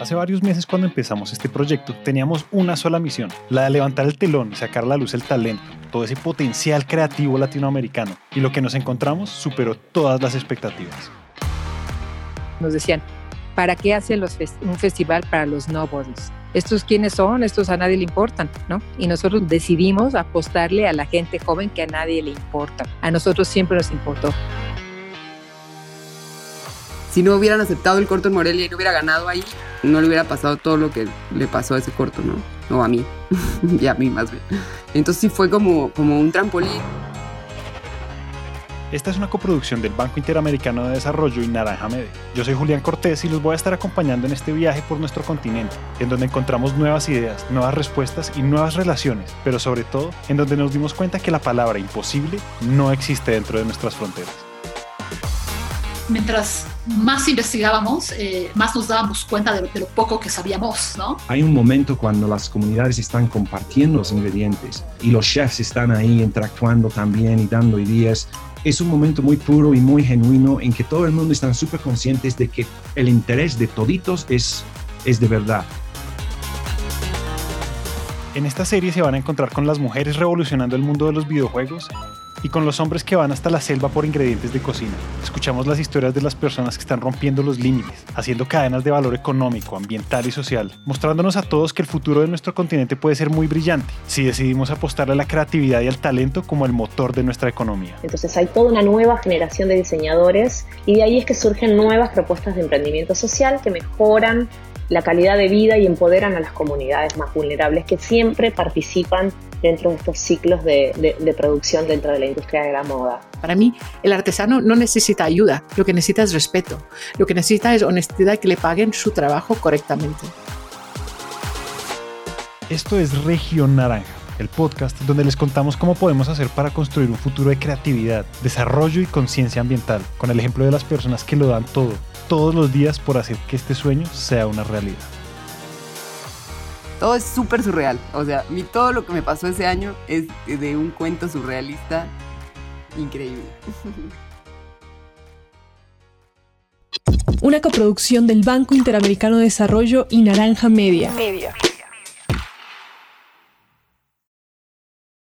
Hace varios meses cuando empezamos este proyecto teníamos una sola misión, la de levantar el telón y sacar a la luz el talento, todo ese potencial creativo latinoamericano. Y lo que nos encontramos superó todas las expectativas. Nos decían, ¿para qué hacen un festival para los nobodies? ¿Estos quiénes son? Estos a nadie le importan, ¿no? Y nosotros decidimos apostarle a la gente joven que a nadie le importa. A nosotros siempre nos importó si no hubieran aceptado el corto en Morelia y no hubiera ganado ahí, no le hubiera pasado todo lo que le pasó a ese corto, ¿no? O a mí, y a mí más bien. Entonces sí fue como, como un trampolín. Esta es una coproducción del Banco Interamericano de Desarrollo y Naranja Media. Yo soy Julián Cortés y los voy a estar acompañando en este viaje por nuestro continente, en donde encontramos nuevas ideas, nuevas respuestas y nuevas relaciones, pero sobre todo en donde nos dimos cuenta que la palabra imposible no existe dentro de nuestras fronteras mientras más investigábamos, eh, más nos dábamos cuenta de, lo poco que sabíamos, ¿no? Hay un momento cuando las comunidades están compartiendo los ingredientes y los chefs están ahí interactuando también y dando ideas. Es un momento muy puro y muy genuino en que todo el mundo está súper conscientes de que el interés de toditos es, es de verdad. En esta serie se van a encontrar con las mujeres revolucionando el mundo de los videojuegos y con los hombres que van hasta la selva por ingredientes de cocina. Escuchamos las historias de las personas que están rompiendo los límites, haciendo cadenas de valor económico, ambiental y social, mostrándonos a todos que el futuro de nuestro continente puede ser muy brillante si decidimos apostar a la creatividad y al talento como el motor de nuestra economía. Entonces hay toda una nueva generación de diseñadores y de ahí es que surgen nuevas propuestas de emprendimiento social que mejoran la calidad de vida y empoderan a las comunidades más vulnerables que siempre participan dentro de estos ciclos de, producción dentro de la industria de la moda. Para mí, el artesano no necesita ayuda, lo que necesita es respeto, lo que necesita es honestidad y que le paguen su trabajo correctamente. Esto es Región Naranja, el podcast donde les contamos cómo podemos hacer para construir un futuro de creatividad, desarrollo y conciencia ambiental, con el ejemplo de las personas que lo dan todo, todos los días por hacer que este sueño sea una realidad todo es súper surreal. O sea, mi, todo lo que me pasó ese año es de un cuento surrealista increíble. Una coproducción del Banco Interamericano de Desarrollo y Naranja Media. Media.